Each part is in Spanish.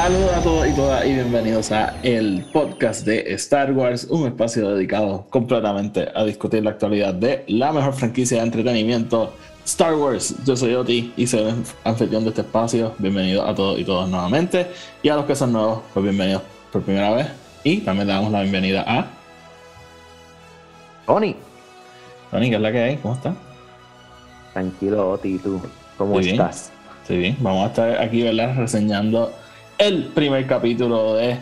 Saludos a todos y todas y bienvenidos a el podcast de Star Wars, un espacio dedicado completamente a discutir la actualidad de la mejor franquicia de entretenimiento, Star Wars. Yo soy Oti y soy el anfitrión de este espacio. Bienvenidos a todos y todas nuevamente. Y a los que son nuevos, pues bienvenidos por primera vez. Y también le damos la bienvenida a Tony, Tony, que es la que hay. ¿Cómo está? tranquilo, Oti, ¿y tú? ¿Cómo Muy bien. estás? Sí, bien. Vamos a estar aquí, ¿verdad? Reseñando el primer capítulo de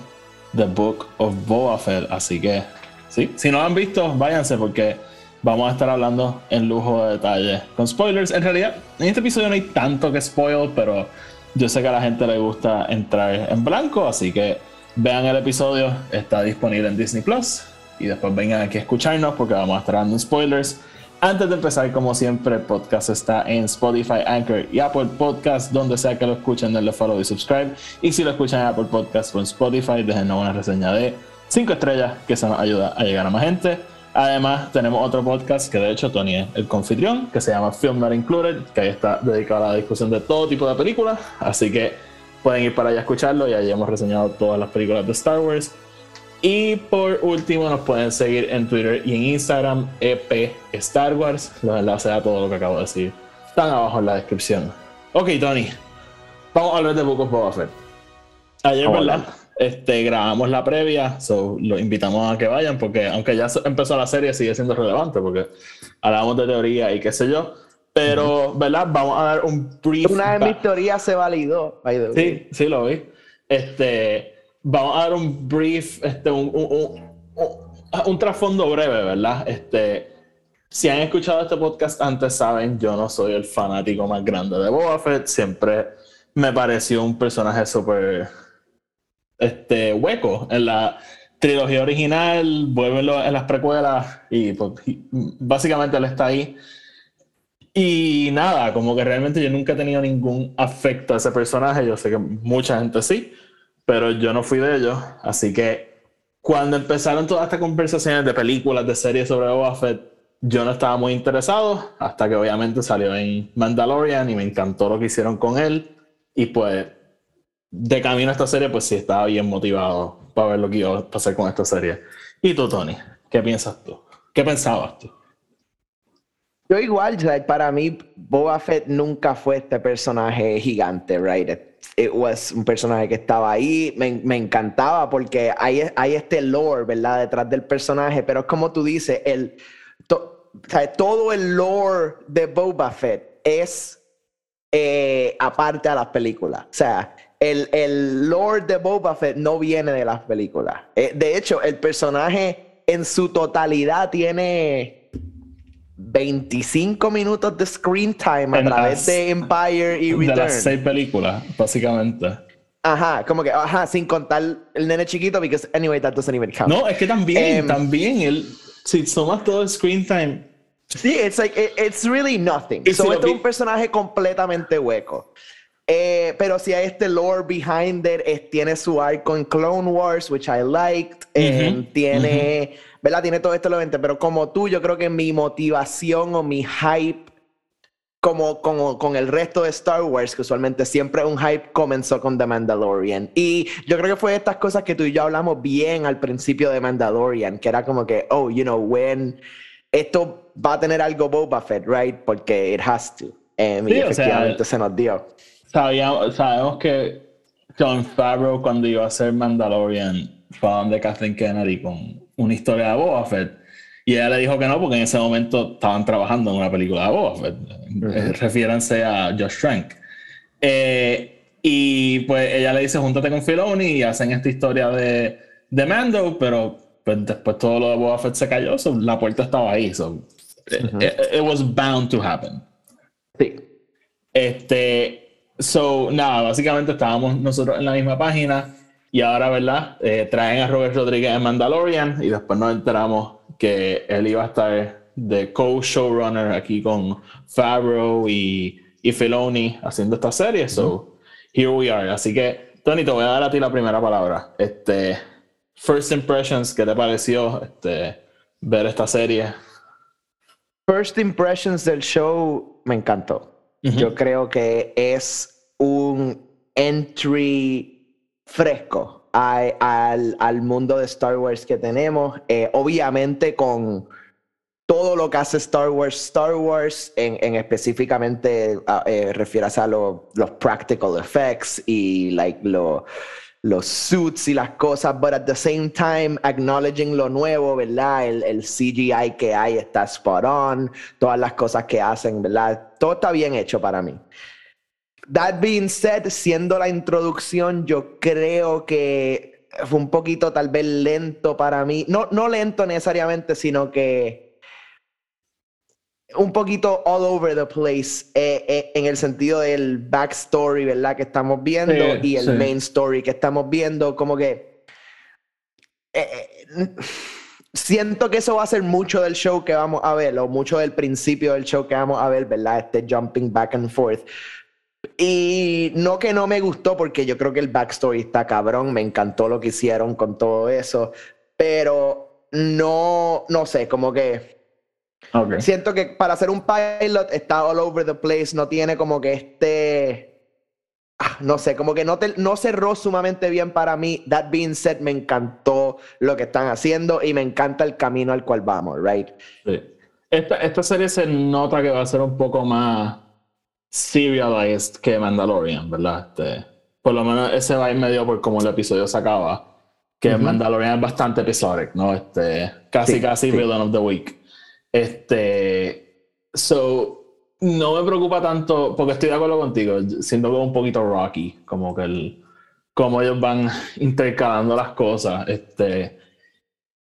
The Book of Boba Fett. Así que, sí, si no lo han visto, váyanse porque vamos a estar hablando en lujo de detalle. Con spoilers, en realidad, en este episodio no hay tanto que spoil, pero yo sé que a la gente le gusta entrar en blanco, así que vean el episodio, está disponible en Disney Plus. Y después vengan aquí a escucharnos porque vamos a estar dando spoilers. Antes de empezar, como siempre, el podcast está en Spotify, Anchor y Apple Podcast, donde sea que lo escuchen, denle follow y subscribe. Y si lo escuchan en Apple Podcast o en Spotify, déjenos una reseña de 5 estrellas, que eso nos ayuda a llegar a más gente. Además, tenemos otro podcast que de hecho Tony es el confitrión, que se llama Film Not Included, que ahí está dedicado a la discusión de todo tipo de películas. Así que pueden ir para allá a escucharlo y allí hemos reseñado todas las películas de Star Wars. Y por último, nos pueden seguir en Twitter y en Instagram, EP Star Wars. Los enlaces a todo lo que acabo de decir están abajo en la descripción. Ok, Tony, vamos a hablar de Book of Boba Fett. Ayer, Vamos a ¿verdad? Este, grabamos la previa, so los invitamos a que vayan, porque aunque ya empezó la serie, sigue siendo relevante, porque hablamos de teoría y qué sé yo. Pero, ¿verdad? Vamos a dar un brief. Una de mis teorías se validó. by the way. Sí, sí lo vi. Este, vamos a dar un brief, este, un, un, un- un- trasfondo breve, ¿verdad? Este, si han escuchado este podcast antes, saben, yo no soy el fanático más grande de Boba Fett. Siempre me pareció un personaje súper este, hueco en la trilogía original, vuelvenlo en las precuelas y pues, y, básicamente él está ahí. Y nada, como que realmente yo nunca he tenido ningún afecto a ese personaje. Yo sé que mucha gente sí, pero yo no fui de ellos. Así que cuando empezaron todas estas conversaciones de películas, de series sobre Boba Fett, yo no estaba muy interesado. Hasta que obviamente salió en Mandalorian y me encantó lo que hicieron con él. Y pues, de camino a esta serie, pues sí estaba bien motivado para ver lo que iba a pasar con esta serie. ¿Y tú, Tony? ¿Qué piensas tú? ¿Qué pensabas tú? Yo igual, o sea, para mí Boba Fett nunca fue este personaje gigante, right? It, was un personaje que estaba ahí, me, me encantaba porque hay, hay este lore, ¿verdad? Detrás del personaje, pero es como tú dices, el, todo el lore de Boba Fett es eh, aparte a las películas. O sea, el, el lore de Boba Fett no viene de las películas. Eh, de hecho, el personaje en su totalidad tiene 25 minutos de screen time a En través las- de Empire y De las Return. seis películas, básicamente. Ajá, como que, ajá, sin contar el nene chiquito, because anyway, that doesn't even count. No, es que también, Em, también, él, si sumas todo el screen time, Sí, it's like, it- it's really nothing. So, si lo este es un personaje completamente hueco. Eh, pero si hay este lore behind it, es- tiene su arco en Clone Wars, which I liked. eh, Ujú, tiene, ¿verdad? Tiene todo este elemento. Pero como tú, yo creo que mi motivación o mi hype, como, como con el resto de Star Wars, que usualmente siempre un hype comenzó con The Mandalorian. Y yo creo que fue estas cosas que tú y yo hablamos bien al principio de Mandalorian, que era como que, oh, you know, when esto va a tener algo Boba Fett, right? Porque it has to. Em, Sí, y o sea, efectivamente se nos dio. sabíamos, sabemos que John Favreau, cuando iba a ser Mandalorian, fue a donde Kathleen Kennedy con una historia de Boba Fett. Y ella le dijo que no, porque en ese momento estaban trabajando en una película de Boba Fett. Eh, refiéranse a Josh Trank. Eh, y pues ella le dice, júntate con Filoni y hacen esta historia de, de Mando, pero pues, después todo lo de Boba Fett se cayó, so, la puerta estaba ahí. So, it- it- it was bound to happen. Sí. Este, so, nada, básicamente estábamos nosotros en la misma página. Y ahora, ¿verdad? Eh, traen a Robert Rodríguez en Mandalorian y después nos enteramos que él iba a estar de co-showrunner aquí con Favreau y, y Filoni haciendo esta serie. So, here we are. Así que, Tony, te voy a dar a ti la primera palabra. Este, first impressions, ¿qué te pareció este, ver esta serie? First impressions del show me encantó. Yo creo que es un entry fresco al, al, mundo de Star Wars que tenemos. Eh, obviamente con todo lo que hace Star Wars, Star Wars, en, en específicamente eh, refieras a los practical effects y like lo, los suits y las cosas, but at the same time acknowledging lo nuevo, ¿verdad? El, el, CGI que hay está spot on, todas las cosas que hacen, ¿verdad? Todo está bien hecho para mí. That being said, siendo la introducción, yo creo que fue un poquito tal vez lento para mí. No, no lento necesariamente, sino que un poquito all over the place eh, eh, en el sentido del backstory, ¿verdad? Que estamos viendo y el main story que estamos viendo, como que eh, siento que eso va a ser mucho del show que vamos a ver, o mucho del principio del show que vamos a ver, ¿verdad? Este jumping back and forth. Y no que no me gustó, porque yo creo que el backstory está cabrón, me encantó lo que hicieron con todo eso, pero no, no sé, como que Siento que para hacer un pilot está all over the place, no tiene como que este... Ah, no sé, como que no, no cerró sumamente bien para mí. That being said, me encantó lo que están haciendo y me encanta el camino al cual vamos, right? Sí. Esta, esta serie se nota que va a ser un poco más serialized que Mandalorian, ¿verdad? Este, por lo menos ese va medio por cómo el episodio se acaba. Que Mandalorian es bastante episodic, ¿no? Este, casi, casi Villain of the Week. Este, so, no me preocupa tanto, porque estoy de acuerdo contigo, siento como un poquito rocky, como que el, como ellos van intercalando las cosas, este,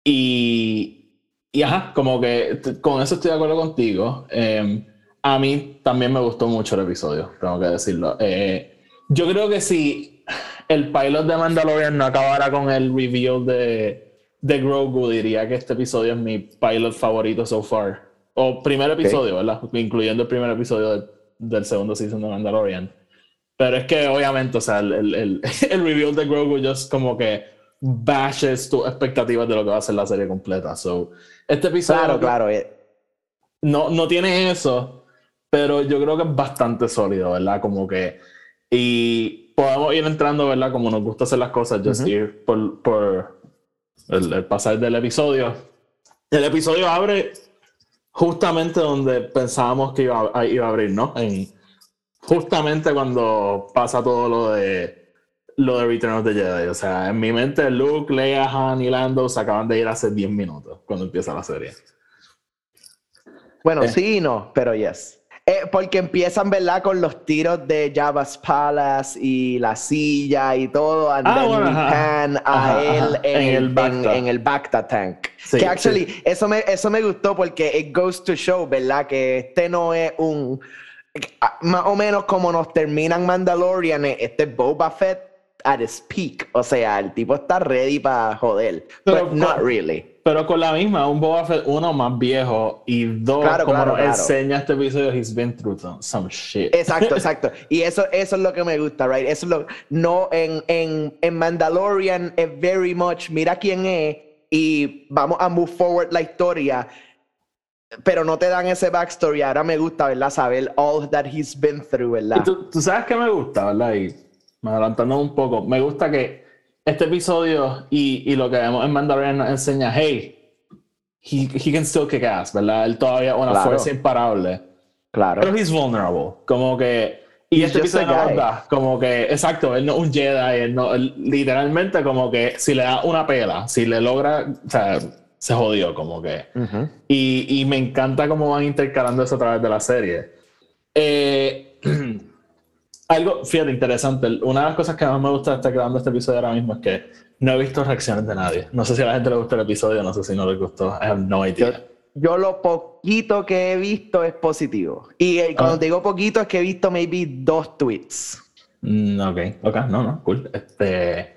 y, y ajá, como que con eso estoy de acuerdo contigo. Em, a mí también me gustó mucho el episodio, tengo que decirlo. Eh, yo creo que si el pilot de Mandalorian no acabara con el reveal de de Grogu diría que este episodio es mi pilot favorito so far. O primer episodio, ¿verdad? Incluyendo el primer episodio del segundo season de Mandalorian. Pero es que obviamente, o sea, el, el, el, el reveal de Grogu just como que bashes tus expectativas de lo que va a ser la serie completa. So, este episodio... Claro, claro. Eh. No, no tiene eso, pero yo creo que es bastante sólido, ¿verdad? Como que... Y podemos ir entrando, ¿verdad? Como nos gusta hacer las cosas, just ir por, por el, pasar del episodio. El episodio abre justamente donde pensábamos que iba a, iba a abrir, ¿no? En, justamente cuando pasa todo lo de lo de Return of the Jedi. O sea, en mi mente Luke, Leia, Han y Lando se acaban de ir hace 10 minutos cuando empieza la serie. Bueno, eh. sí y no, pero yes. Eh, porque empiezan, ¿verdad? Con los tiros de Jabba's Palace y la silla y todo. And ah, then a él en, el Bacta, en, el Bacta Tank. que actually, eso, me, eso me gustó porque it goes to show, ¿verdad? Que este no es un. Más o menos como nos terminan Mandalorian, este Boba Fett at his peak. O sea, el tipo está ready para joder. Pero but not really. Pero con la misma, un Boba Fett, uno, más viejo, y dos, como nos enseña este episodio, he's been through some shit. Exacto, exacto. Y eso, eso es lo que me gusta, right? Eso es lo, no, en, en, en Mandalorian es very much, mira quién es, y vamos a move forward la historia, pero no te dan ese backstory. Ahora me gusta, ¿verdad? Saber all that he's been through, ¿verdad? Tú, tú, sabes que me gusta, ¿verdad? Y me adelantando un poco, me gusta que este episodio y, y, lo que vemos en Mandalorian nos enseña, hey, he, he can still kick ass, ¿verdad? Él todavía es una fuerza imparable. Claro. Pero he's vulnerable. Como que. Y este episodio no verdad, como que, exacto, él no es un Jedi, él no, literalmente como que si le da una pela, si le logra, o sea, se jodió como que. y, y, me encanta cómo van intercalando eso a través de la serie. Eh, algo, fíjate, interesante. Una de las cosas que más me gusta de estar grabando este episodio ahora mismo es que no he visto reacciones de nadie. No sé si a la gente le gusta el episodio, no sé si no le gustó. I have no idea. Yo, lo poquito que he visto es positivo. Y eh, cuando ah. te digo poquito es que he visto maybe dos tweets. Mm, ok, ok, no, no, cool. Este,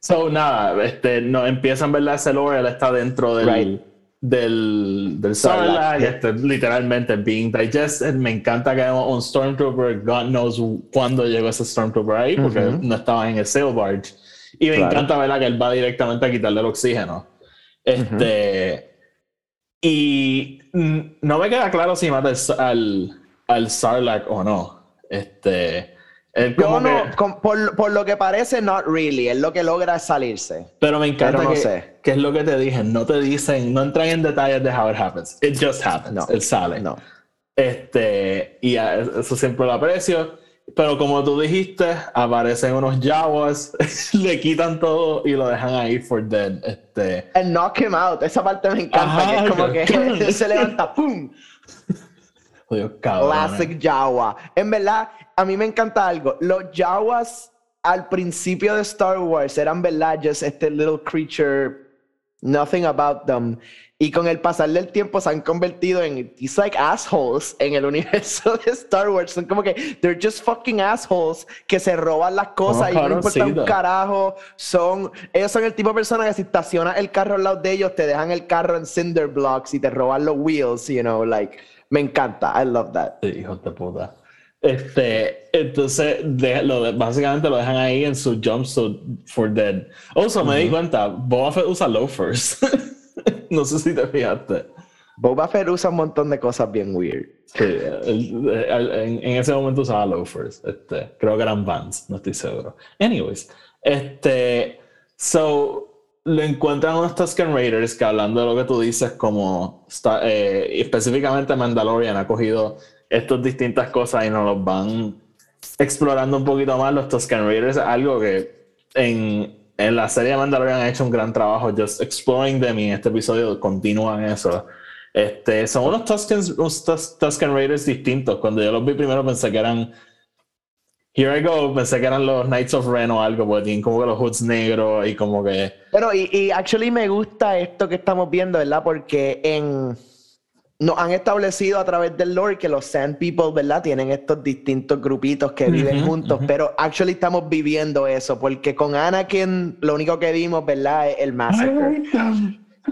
So, nada, este, no, empiezan, ¿verdad? Ese lore, él está dentro del, Right. Del, del Sarlacc, este, literalmente being digested. Me encanta que haya un Stormtrooper, God knows cuándo llegó ese Stormtrooper ahí, porque Ujú. no estaba en el sail barge. Y me Claro. encanta, ¿verdad? Que él va directamente a quitarle el oxígeno. Este. Y mm, no me queda claro si mata al, al, al Sarlacc o no. Este. Yo no, que- con- por, por lo que parece, not really. Él lo que logra es salirse. Pero me encanta Pero no que, sé. que es lo que te dije. No te dicen, no entran en detalles de how it happens. It just happens. No. Él sale. No. Este, y eso siempre lo aprecio. Pero como tú dijiste, aparecen unos Jawas, le quitan todo y lo dejan ahí for dead. Este, El knock him out. Esa parte me encanta. Ajá, que es como que- se levanta, ¡pum! Cabrón. Classic Jawa. En verdad, a mí me encanta algo. Los Jawas al principio de Star Wars eran, ¿verdad? Just este little creature, nothing about them. Y con el pasar del tiempo se han convertido en these like assholes en el universo de Star Wars. Son como que they're just fucking assholes que se roban las cosas y no importa un carajo. Son, ellos son el tipo de personas que si estacionas el carro al lado de ellos te dejan el carro en cinder blocks y te roban los wheels, you know, like me encanta. I love that. Sí, hijos de puta. Este, entonces, de- lo de- básicamente lo dejan ahí en su jumpsuit for dead. Also, me di cuenta, Boba Fett usa loafers. no sé si te fijaste. Boba Fett usa un montón de cosas bien weird. Sí, en ese momento usaba loafers. Este, creo que eran Vans, no estoy seguro. Anyways, este, so lo encuentran unos Tusken Raiders que hablando de lo que tú dices, como está, eh, específicamente Mandalorian ha cogido estas distintas cosas y nos los van explorando un poquito más. Los Tusken Raiders algo que en, en la serie de Mandalorian han hecho un gran trabajo, just exploring them y en este episodio continúan eso. Este, son unos Tusken, unos Tus- Tusken Raiders distintos. Cuando yo los vi primero pensé que eran. Here I go, pensé que eran los Knights of Ren o algo, porque tienen como que los hoods negros y como que. Pero, y, y actually me gusta esto que estamos viendo, ¿verdad? Porque en. Nos han establecido a través del lore que los Sand People, ¿verdad? Tienen estos distintos grupitos que viven juntos, pero actually estamos viviendo eso, porque con Anakin lo único que vimos, ¿verdad? Es el massacre.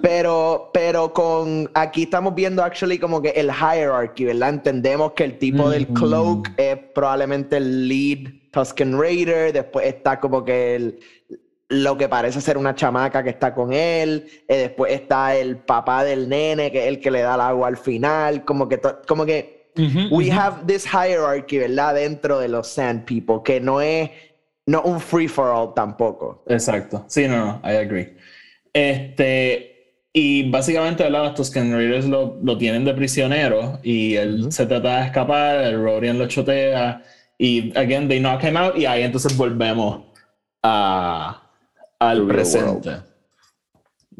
Pero, pero con aquí estamos viendo actually como que el hierarchy, ¿verdad? Entendemos que el tipo del cloak es probablemente el lead Tusken Raider, después está como que el, lo que parece ser una chamaca que está con él, eh, después está el papá del nene, que es el que le da el agua al final, como que, to- como que we have this hierarchy, ¿verdad? Dentro de los Sand People, que no es no un free for all tampoco. Exacto. Sí, no, no, I agree. Este. Y básicamente, ¿verdad? Los Tusken Raiders lo, lo tienen de prisionero y él se trata de escapar, el Rodian lo chotea y, again, they knock him out y ahí entonces volvemos a, al presente.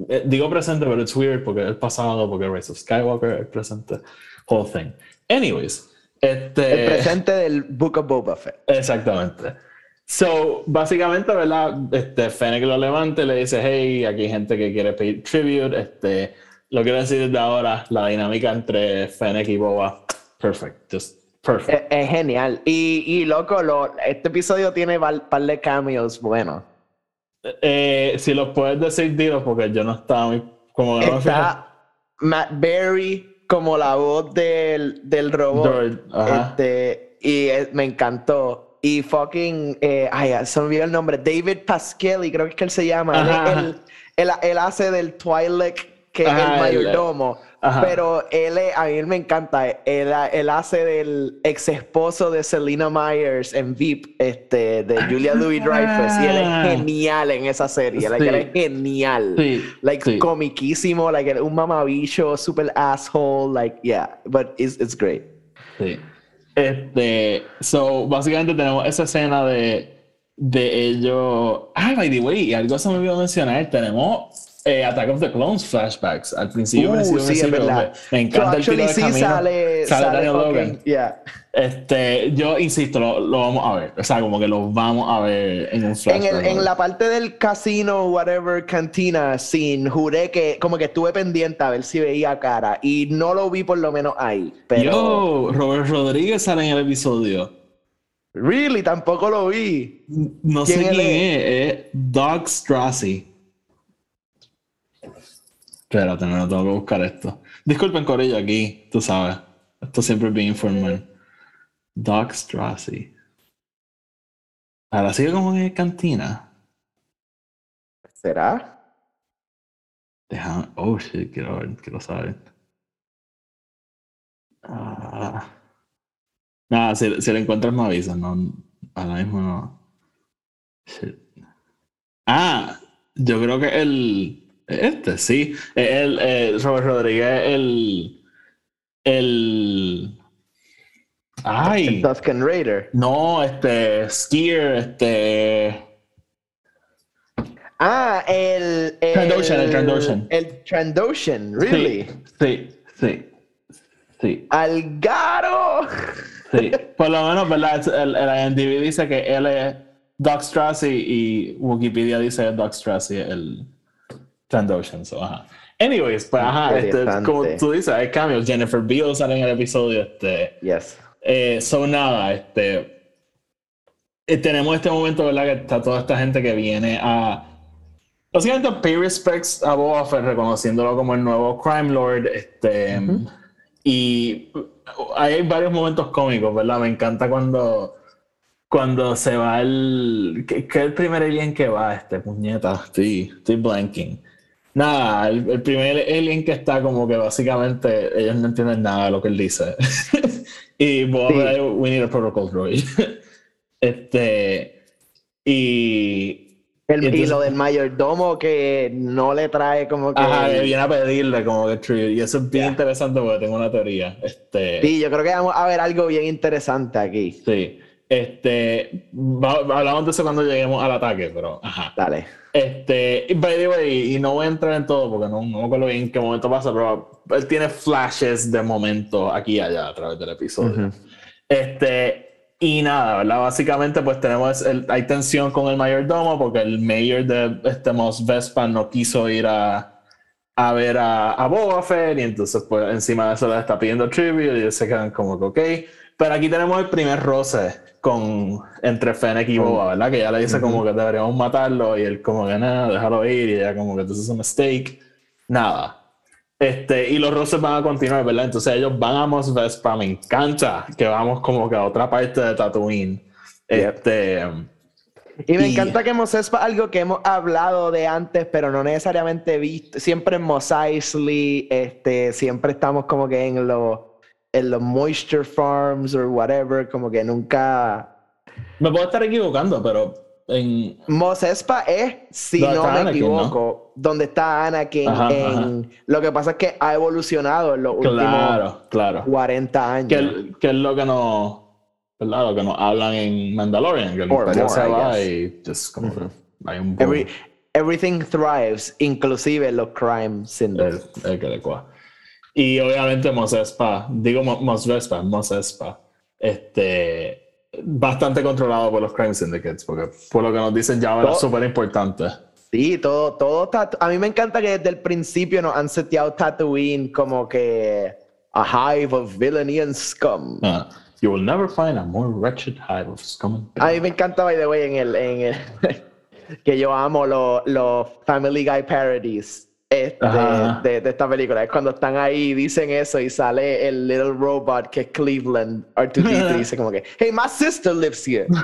Eh, digo presente, pero it's weird porque es el pasado, porque Rise of Skywalker, el presente, whole thing. Anyways, este... El presente del Book of Boba Fett. Exactamente. So, básicamente, ¿verdad? Este, Fennec lo levanta y le dice, hey, aquí hay gente que quiere pedir tribute. Este, lo quiero decir desde ahora, la dinámica entre Fennec y Boba, perfect, just perfect. Es, es genial. Y, y loco, lo, este episodio tiene par, par de cameos buenos. Eh, si los puedes decir, dilo, porque yo no estaba muy... Como no me. Está Matt Berry como la voz del, del robot. Ajá. Este, y es- me encantó. Y fucking, eh, ay, se me olvidó el nombre, David Pasquelli, creo que es que él se llama. Él, Ajá, es el- él- él hace del Twilight, que es el mayordomo. ajá. Pero él, a mí él me encanta. Él, él hace del ex esposo de Selena Myers en VIP, este, de Julia Louis Dreyfus. Y él Ah. es genial en esa serie. like, Sí. él es genial. Sí, Like, sí. comiquísimo, like, un mamabicho, super asshole, like, yeah, but it's, it's great. Sí. Este, so, básicamente tenemos esa escena de, de ellos. Ah, by the way, algo se me olvidó mencionar. Tenemos eh, Attack of the Clones flashbacks al principio. Uh, principio, sí, es principio, verdad. Me, me encanta So, el tiro de sí camino. sale, Sale Logan. yeah. Este, yo insisto, lo, lo vamos a ver. O sea, como que lo vamos a ver en un En, flashback. el, en la parte del casino, whatever, cantina, sin juré que como que estuve pendiente a ver si veía cara y no lo vi por lo menos ahí. Pero Yo, Robert Rodríguez sale en el episodio. Really, tampoco lo vi. No sé ¿Quién es, es Doug Strassi. Espérate, no tengo que buscar esto. Disculpen, Corillo, aquí, tú sabes. Esto siempre es bien informal. Doug Strassi. Ahora sigue como en cantina. ¿Será? Deja, oh shit, quiero ver, quiero saber. Ah. Nada, si, si lo encuentras me avisas, no, ahora mismo no. Shit. Ah, yo creo que el, este, sí, el, el Robert Rodríguez, el, el, ay, El Tusken Raider. no, este, Skier, este, Ah, el. el Trandoshan, el Trandoshan. El Trandoshan, really. sí, sí, sí. ¡Algaro! Sí, por lo menos, ¿verdad? El, el IMDb dice que él es Doc Strassi y Wikipedia dice que Doc Strassi es el Trandoshan. So, ajá. Anyways, pues ajá, este, como tú dices, hay cambios. Jennifer Beal sale en el episodio. Este, Yes. eh, so nada, este. eh, tenemos este momento, ¿verdad? Que está toda esta gente que viene a. Básicamente, pay respects a Boba Fett, reconociéndolo como el nuevo Crime Lord. Este. Y hay varios momentos cómicos, ¿verdad? Me encanta cuando. Cuando se va el. ¿Qué qué es el primer alien que va? Este, puñeta. Estoy, estoy blanking. Nada, el, el primer alien que está como que básicamente ellos no entienden nada de lo que él dice. y Boba Sí. We need a protocol droid. este. Y. El, y Entonces- lo del mayordomo que no le trae como que. Ajá, que viene a pedirle como que tribute. Y eso es bien interesante porque tengo una teoría. Este. Sí, yo creo que vamos a ver algo bien interesante aquí. Sí. Este. hablamos de eso cuando lleguemos al ataque, pero. Ajá. Dale. Este. y By the way, y no voy a entrar en todo porque no, no me acuerdo bien en qué momento pasa, pero él tiene flashes de momentos aquí y allá a través del episodio. Este. Y nada, ¿verdad? Básicamente, pues tenemos. El, hay tensión con el mayordomo porque el mayor de este Mos Vespa no quiso ir a, a ver a, a Boba Fett y entonces, pues encima de eso le está pidiendo tribute y se quedan como que, ok. Pero aquí tenemos el primer roce con, entre Fennec y Boba, ¿verdad? Que ya le dice como que deberíamos matarlo y él como que nada, déjalo ir y ella como que this is a mistake. Nada. Este, y los roces van a continuar, ¿verdad? Entonces ellos van a Mos Vespa, me encanta que vamos como que a otra parte de Tatooine. Este, Y me Y- encanta que Mos Espa, algo que hemos hablado de antes, pero no necesariamente visto. Siempre en Mos Eisley, este, siempre estamos como que en los en los moisture farms or whatever, como que nunca. me puedo estar equivocando, pero en, Mos Espa es, si Donde no está me Anakin, equivoco, donde está Anakin. Ajá, en, Lo que pasa es que ha evolucionado en los últimos claro, claro. 40 años. Que, que es lo que nos, ¿verdad? Lo que nos hablan en Mandalorian, que el Or imperio more, se va y just como que hay un. Every- everything thrives, inclusive los crime syndicates. el, el que le cua. Y obviamente Mos Espa, digo Mo- Mos Vespa, Mos Espa, este, bastante controlado por los crime syndicates, porque por lo que nos dicen ya era Todo- súper importante. Sí, todo, todo está. A mí me encanta que desde el principio nos han seteado Tatooine como que a hive of villainy and scum. Ah, you will never find a more wretched hive of scum. and A mí me encanta, by the way, en el, en el que yo amo los los Family Guy parodies este, de, de esta película. Es cuando están ahí dicen eso y sale el little robot que es Cleveland, R2D3, y dice como que, hey, my sister lives here.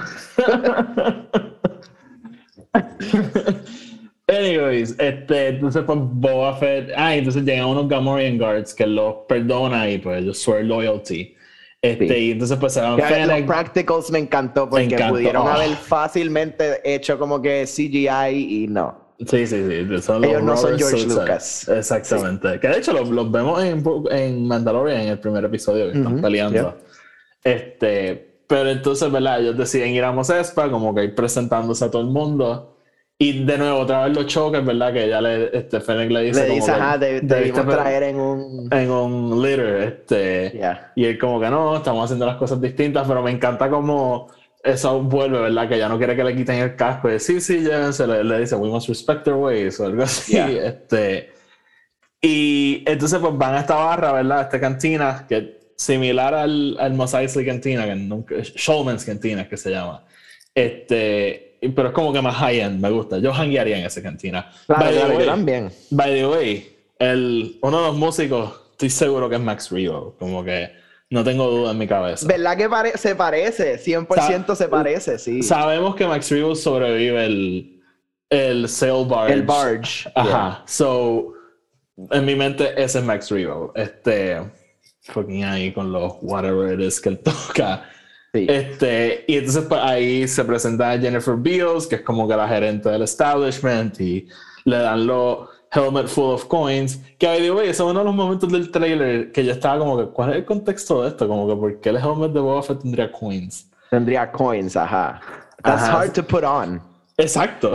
Anyways, este, entonces pues Boba Fett, ah, entonces llegan unos Gamorrean Guards que los perdona y pues ellos swear loyalty. Este, Sí. y entonces pues se van los practicals me encantó porque encantó. pudieron Oh. haber fácilmente hecho como que CGI y no. Sí, sí, sí. Son los Ellos no son rubber George Lucas. Exactamente. Que de hecho los, los vemos en, en Mandalorian en el primer episodio que están Ujú, peleando. Este, pero entonces, ¿verdad? Ellos deciden ir a Mos Espa, como que ir presentándose a todo el mundo. Y de nuevo, otra vez los choques, ¿verdad? Que ya le, este, Fennec le dice. Le dice, ajá, debimos traer en un... en un litter, este. Ya. Y él como que no, estamos haciendo las cosas distintas, pero me encanta como eso vuelve, ¿verdad? Que ya no quiere que le quiten el casco. Y sí, sí, llévense, le, le dice, we must respect their ways o algo así. Yeah. Este, y entonces pues van a esta barra, ¿verdad? A esta cantina, que similar al, al Mos Eisley Cantina, que nunca, Showman's Cantina que se llama. Este, pero es como que más high-end, me gusta. Yo hanguearía en esa cantina. Claro, by, the claro, yo way, también. by the way, el, uno de los músicos, estoy seguro que es Max Rebo, como que no tengo duda en mi cabeza. ¿Verdad que pare- se parece? 100% se parece, sí. Sabemos que Max Rebo sobrevive el, el Sail Barge. El Barge. Ajá. So, en mi mente ese es Max Rebo. Este, fucking ahí con los whatever it is que él toca. Sí. Este, y entonces pues, ahí se presenta a Jennifer Beals, que es como que la gerente del establishment, y le dan los helmet full of coins. Que the way, ese es uno de los momentos del trailer que yo estaba como que, ¿cuál es el contexto de esto? Como que, ¿por qué el helmet de Boba Fett tendría coins? Tendría coins, ajá. That's Ajá. hard to put on. Exacto.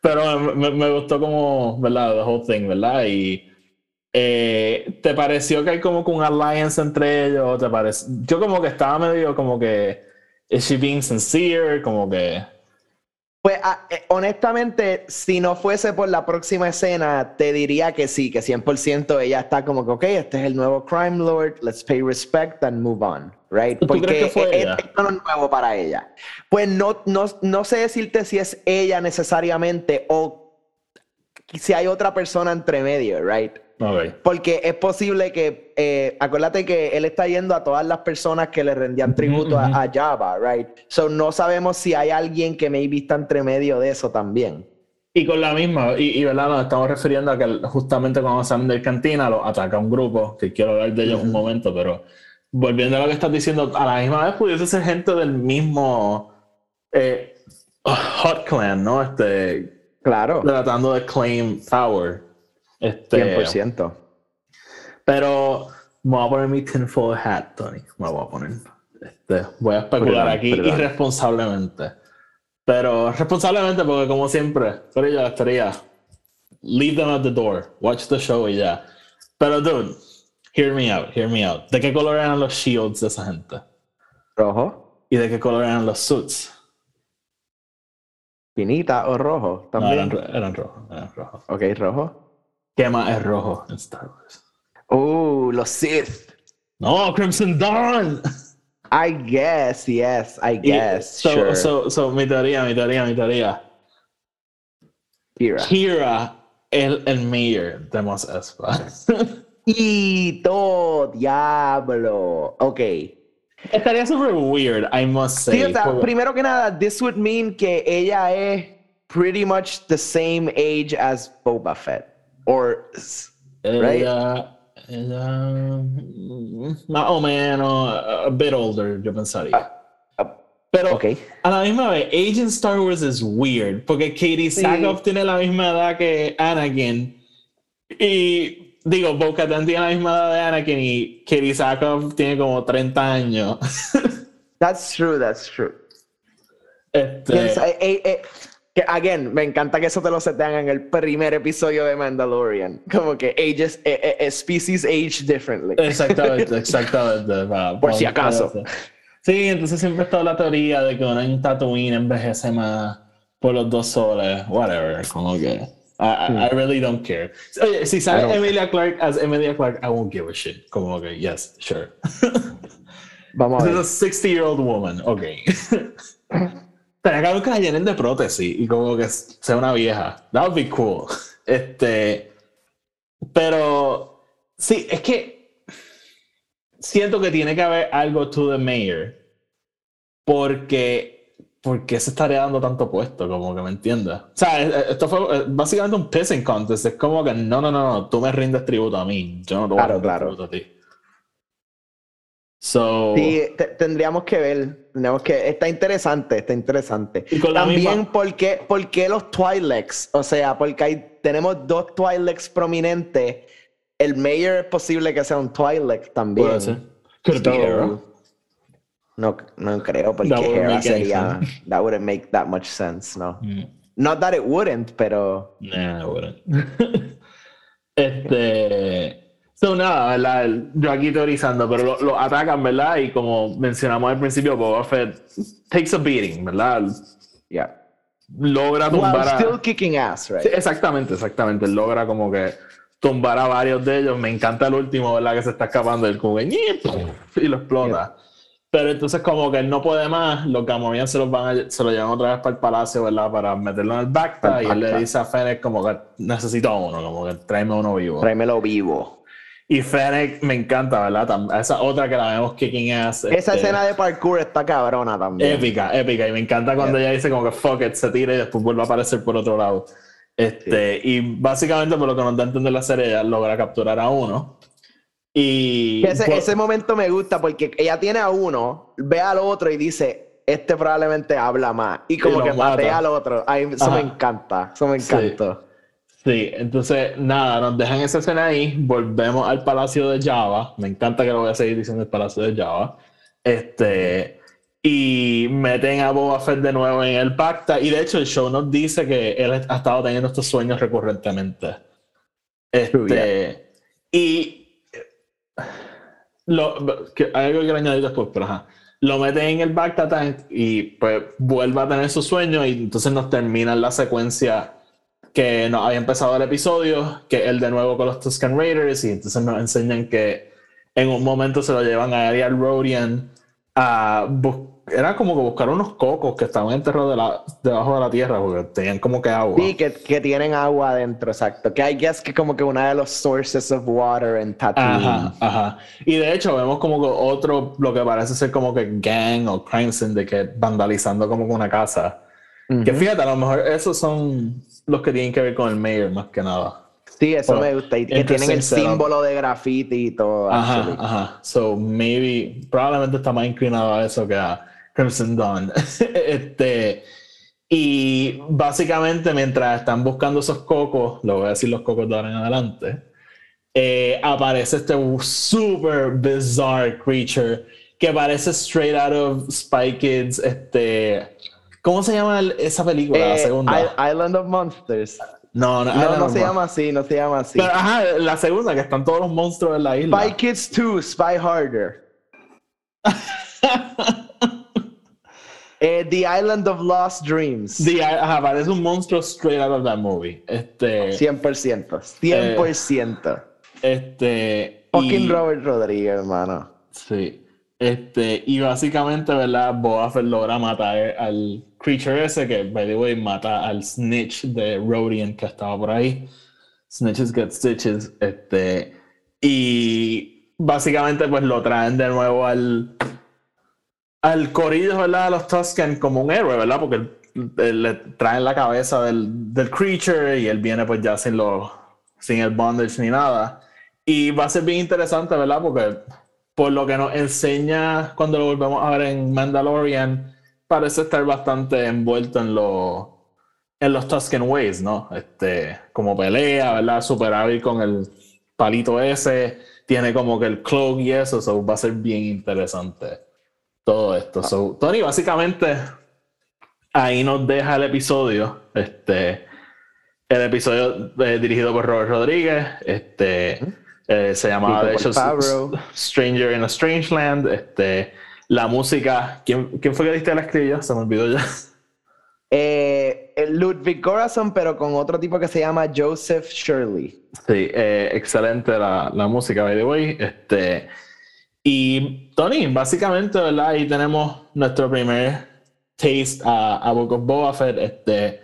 Pero me, me- me gustó como, ¿verdad? The whole thing, ¿verdad? Y eh, ¿te pareció que hay como que un alliance entre ellos? ¿Te parece? Yo como que estaba medio como que, ¿is she being sincere? Como que... Pues ah, eh, honestamente, si no fuese por la próxima escena, te diría que sí, que 100% ella está como que, ok, este es el nuevo crime lord, let's pay respect and move on, right? ¿Tú crees que fue ella? esto no es nuevo para ella. Pues no, no, no sé decirte si es ella necesariamente o si hay otra persona entre medio, right? Porque es posible que, eh, acuérdate que él está yendo a todas las personas que le rendían tributo a- a, Java, right? So no sabemos si hay alguien que maybe está entre medio de eso también. Y con la misma, y, y, ¿verdad? Nos estamos refiriendo a que justamente cuando salen del cantina lo ataca un grupo, que quiero hablar de ellos un momento, pero volviendo a lo que estás diciendo, a la misma vez pudiese ser gente del mismo eh, Hot Clan, ¿no? Este, Claro, tratando de claim power. Este, 100%. Pero me voy a poner mi tinfoil hat, Tony. Me voy a poner. Este, voy a especular Perdón, aquí perdón. irresponsablemente. Pero responsablemente porque como siempre, pero yo estaría leave them at the door, watch the show y ya. Pero dude, hear me out, hear me out. ¿De qué color eran los shields de esa gente? Rojo, ¿Y de qué color eran los suits? pinita o rojo No, también. eran, eran rojos, eran rojos. Ok, rojo. ¿Qué más es rojo en Star Wars? Uh, los Sith. No, Crimson Dawn. I guess, yes, I guess, so, sure. so, so, mi teoría, mi teoría, mi teoría. Kira. Kira, el, el mayor de Mos Espa. Y todo, diablo. Ok. Estaría super weird, I must say. Sí, o sea, primero que nada, this would mean que ella es pretty much the same age as Boba Fett. Or, right? ella, ella, mm, más o menos, a, a bit older, yo pensaría. uh, Pero ok. a la misma vez, Agent Star Wars es weird, porque Katie Sackhoff tiene la misma edad que Anakin. Y digo, Bo-Katan tiene la misma edad de Anakin y Katie Sackhoff tiene como 30 años. That's true, that's true. Este, Piensa, eh, eh, eh, que, again, me encanta que eso te lo setean en el primer episodio de Mandalorian. Como que ages, eh, eh, eh, species age differently. Exactamente, exactamente. para- Por si para- acaso. Sí, entonces siempre está la teoría de que una en Tatooine envejece más por los dos soles, whatever, como que. I, I, I really don't care. Oye, si sale Emilia Clark as Emilia Clark, I won't give a shit. Como que, yes, sure. Vamos a This ver. is a 60 year old woman, ok. Pero acá que la llenen de prótesis y como que sea una vieja. That would be cool. Este. Pero. Sí, es que. Siento que tiene que haber algo to the mayor. Porque. ¿Por qué se estaría dando tanto puesto? Como que me entiendas. O sea, es- es- esto fue eh, básicamente un pissing contest. Es como que no, no, no, no. Tú me rindes tributo a mí. Yo no te voy a Claro, rendir claro. tributo a ti. So. Sí, te- tendríamos que ver. Tenemos que, está interesante, está interesante. Y También, misma- ¿por, qué, por qué los Twi'leks? O sea, porque hay, tenemos dos Twi'leks prominentes. El Mayor es posible que sea un Twi'lek también. Puede ser. No, no creo, porque That wouldn't Hera make sería. That wouldn't make that much sense, no. Mm. Not that it wouldn't, pero. Nah, I wouldn't. este. So, nada, ¿verdad? Yo aquí teorizando, pero lo, lo atacan, ¿verdad? Y como mencionamos al principio, Boba Fett takes a beating, ¿verdad? Yeah. Logra tumbar a. still kicking ass, right? Sí, exactamente, exactamente. Logra como que tumbar a varios de ellos. Me encanta el último, ¿verdad? Que se está escapando del como que, y lo explota. Pero entonces como que él no puede más, los Gamorreans se los van a- se lo llevan otra vez para el palacio, ¿verdad? Para meterlo en el backpack el y él le backpack. dice a Fennec como que necesito uno, como que tráeme uno vivo. Tráemelo vivo. Y Fennec me encanta, ¿verdad? Tam- Esa otra que la vemos kicking ass. Esa este, escena de parkour está cabrona también. Épica, épica. Y me encanta cuando ella dice como que fuck it, se tira y después vuelve a aparecer por otro lado. Este, Y básicamente por lo que nos da a entender la serie, ella logra capturar a uno. Y... Ese, por- ese momento me gusta porque ella tiene a uno, ve al otro y dice, este probablemente habla más. Y como Y que patea mata. al otro. Ay, eso Ajá. me encanta. Eso me Sí. encantó. Sí, entonces nada, nos dejan esa escena ahí, volvemos al Palacio de Java, me encanta que lo voy a seguir diciendo el Palacio de Java, este, y meten a Boba Fett de nuevo en el pacta, y de hecho el show nos dice que él ha estado teniendo estos sueños recurrentemente. Este, y lo, que, hay algo que quiero añadir después, pero ajá. Lo meten en el Bacta Tank y pues vuelve a tener sus sueños y entonces nos terminan la secuencia que nos había empezado el episodio, que él de nuevo con los Tuscan Raiders y entonces nos enseñan que en un momento se lo llevan a Ariel Rodian a era como que buscar unos cocos que estaban enterrados de la- debajo de la tierra porque tenían como que agua. Sí, que, que tienen agua adentro, exacto. Que I guess que como que una de los sources of water en Tatooine. Ajá, ajá. Y de hecho vemos como que otro, lo que parece ser como que gang o crime syndicate vandalizando como que una casa. Que Ujú. fíjate, a lo mejor esos son los que tienen que ver con el mayor más que nada. Sí, eso me gusta. Y que tienen el setup. símbolo de graffiti y todo. Ajá, actually. ajá. So maybe, probablemente está más inclinado a eso que a Crimson Dawn. este, y básicamente mientras están buscando esos cocos, lo voy a decir los cocos de ahora en adelante, eh, aparece este super bizarre creature que parece straight out of Spy Kids. Este, ¿Cómo se llama esa película? la Eh, segunda. Island of Monsters. no, no, No, no, no se llama así, no se llama así. Pero, ajá, la segunda, que están todos los monstruos en la isla. Spy Kids 2, Spy Harder. Eh, The Island of Lost Dreams. Sí, ajá, parece un monstruo straight out of that movie. Este, 100%. 100%. este, Fucking y, Robert Rodríguez, hermano. Sí. Este, y básicamente, ¿verdad? Fett logra matar al creature ese que, by the way, mata al snitch de Rodian que estaba por ahí. Snitches get stitches. Este, y básicamente, pues lo traen de nuevo al, al corillo, ¿verdad? A los Tusken como un héroe, ¿verdad? Porque le traen la cabeza del, del creature y él viene pues ya sin, lo, sin el bondage ni nada. Y va a ser bien interesante, ¿verdad? Porque por lo que nos enseña cuando lo volvemos a ver en Mandalorian, parece estar bastante envuelto en, lo, en los Tusken Ways, ¿no? Este, como pelea, ¿verdad? Super hábil con el palito ese, tiene como que el cloak y eso, so va a ser bien interesante todo esto. So, Tony, básicamente, ahí nos deja el episodio. Este, el episodio eh, dirigido por Robert Rodríguez. Este, eh, se llamaba, de hecho. Stranger in a Strange Land. Este, la música. ¿Quién, quién fue que diste la escribió? Se me olvidó ya. Eh, Ludwig Corazon, pero con otro tipo que se llama Joseph Shirley. Sí, eh, excelente la, la música, by the way. Este, y Tony, básicamente, ¿verdad? Ahí tenemos nuestro primer taste a, a Book of Boba Fett. Este,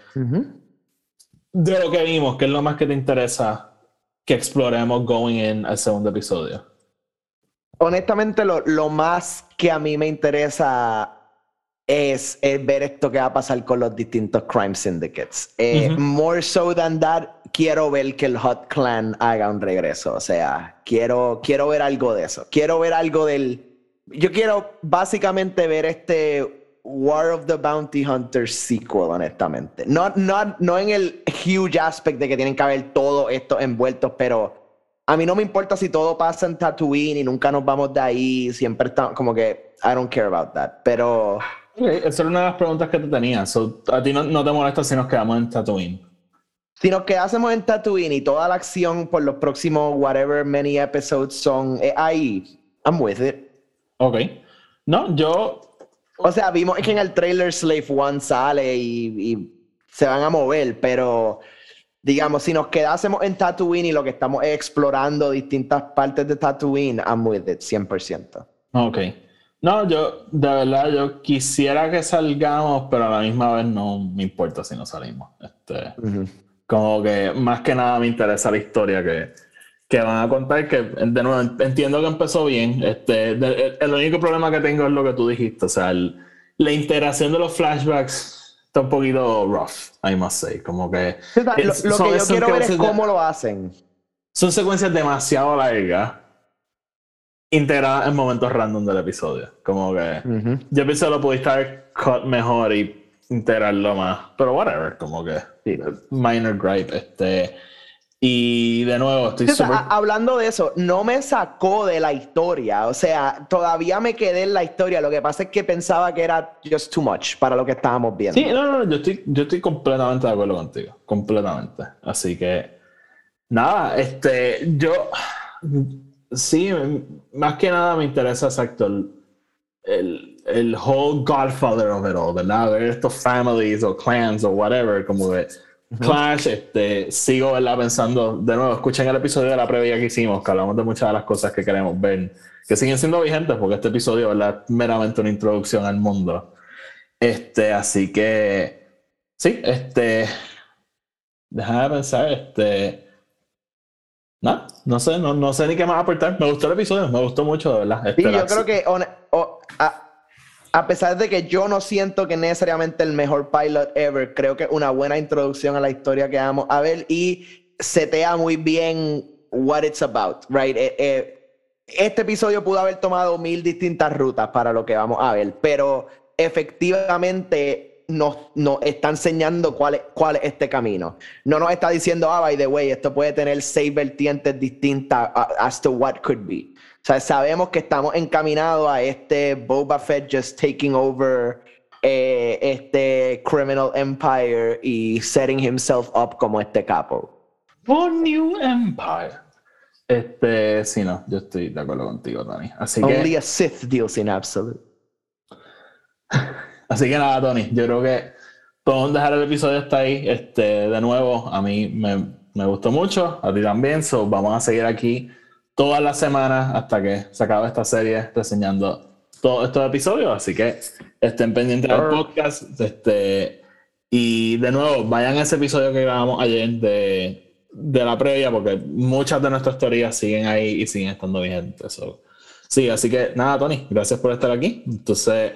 de lo que vimos, ¿qué es lo más que te interesa que exploremos going in al segundo episodio? Honestamente, lo, lo más que a mí me interesa es, es ver esto que va a pasar con los distintos crime syndicates. Eh. More so than that, quiero ver que el Hot Clan haga un regreso. O sea, quiero, quiero ver algo de eso. Quiero ver algo del. Yo quiero básicamente ver este War of the Bounty Hunters sequel, honestamente. No, no, no en el huge aspect de que tienen que haber todos estos envueltos, pero a mí no me importa si todo pasa en Tatooine y nunca nos vamos de ahí. Siempre estamos como que I don't care about that. Pero Ok, esa era una de las preguntas que te tenía. So, ¿A ti no, no te molesta si nos quedamos en Tatooine? si nos quedásemos en Tatooine y toda la acción por los próximos whatever many episodes son eh, ahí, I'm with it. Ok. No, yo O sea, vimos que en el trailer Slave One sale y, y se van a mover, pero digamos, si nos quedásemos en Tatooine y lo que estamos es explorando distintas partes de Tatooine, I'm with it, 100%. Ok. No, yo, de verdad, yo quisiera que salgamos, pero a la misma vez no me importa si no salimos. Este, Como que más que nada me interesa la historia que, que van a contar, que de nuevo entiendo que empezó bien. Este, el, único problema que tengo es lo que tú dijiste, o sea, la interacción de los flashbacks está un poquito rough, I must say. Como que. lo, que yo quiero ver es cómo lo hacen. Son secuencias demasiado largas integrada en momentos random del episodio. Como que yo pienso que lo pudiste haber cut mejor y integrarlo más. Pero whatever, como que minor gripe. Este. Y de nuevo, estoy Hablando de eso, no me sacó de la historia. O sea, todavía me quedé en la historia. Lo que pasa es que pensaba que era just too much para lo que estábamos viendo. Sí, no, no, yo estoy, yo estoy completamente de acuerdo contigo. Completamente. Así que, nada, este, yo Sí, más que nada me interesa exacto el, el, whole godfather of it all, ¿verdad? Ver estos families o clans o whatever, como de Clash, este, sigo ¿verdad? pensando, de nuevo, escuchen el episodio de la previa que hicimos, que hablamos de muchas de las cosas que queremos ver, que siguen siendo vigentes, porque este episodio ¿verdad? es meramente una introducción al mundo. Este, así que, sí, este, déjame pensar, este, no, no sé, no, no, sé ni qué más aportar. Me gustó el episodio, me gustó mucho, de verdad. Sí, yo creo que a, pesar de que yo no siento que necesariamente el mejor pilot ever, creo que es una buena introducción a la historia que vamos a ver y setea muy bien what it's about, right? Eh, eh, este episodio pudo haber tomado mil distintas rutas para lo que vamos a ver, pero efectivamente nos, está enseñando cuál es, cuál es este camino. No nos está diciendo, ah, by the way, esto puede tener seis vertientes distintas as to what could be. O sea, sabemos que estamos encaminados a este Boba Fett just taking over eh, este criminal empire y setting himself up como este capo. For New Empire. Este, sí, no, yo estoy de acuerdo contigo, Tony. Así Only a Sith deals in absolute. Así que nada, Tony, yo creo que podemos dejar el episodio hasta ahí. Este, de nuevo, a mí me, me gustó mucho, a ti también. So, vamos a seguir aquí todas las semanas hasta que se acabe esta serie reseñando todos estos episodios. Así que estén pendientes del podcast. Este, y de nuevo, vayan a ese episodio que grabamos ayer de, de la previa, porque muchas de nuestras teorías siguen ahí y siguen estando vigentes. sí, así que nada, Tony, gracias por estar aquí. Entonces.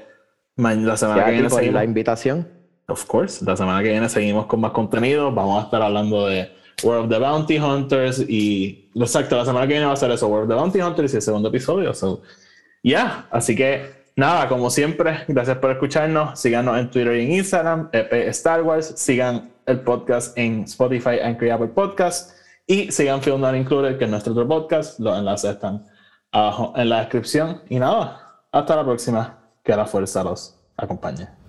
La semana que viene seguimos. la invitación. Of course. La semana que viene seguimos con más contenido. Vamos a estar hablando de World of the Bounty Hunters y. Exacto, la semana que viene va a ser eso: World of the Bounty Hunters y el segundo episodio. So, ya. Así que. Nada, como siempre, gracias por escucharnos. Síganos en Twitter y en Instagram, EP Star Wars. Sigan el podcast en Spotify y Apple Podcast. Y sigan Film Not Included, que es nuestro otro podcast. Los enlaces están abajo en la descripción. Y nada, hasta la próxima. Que la fuerza los acompañe.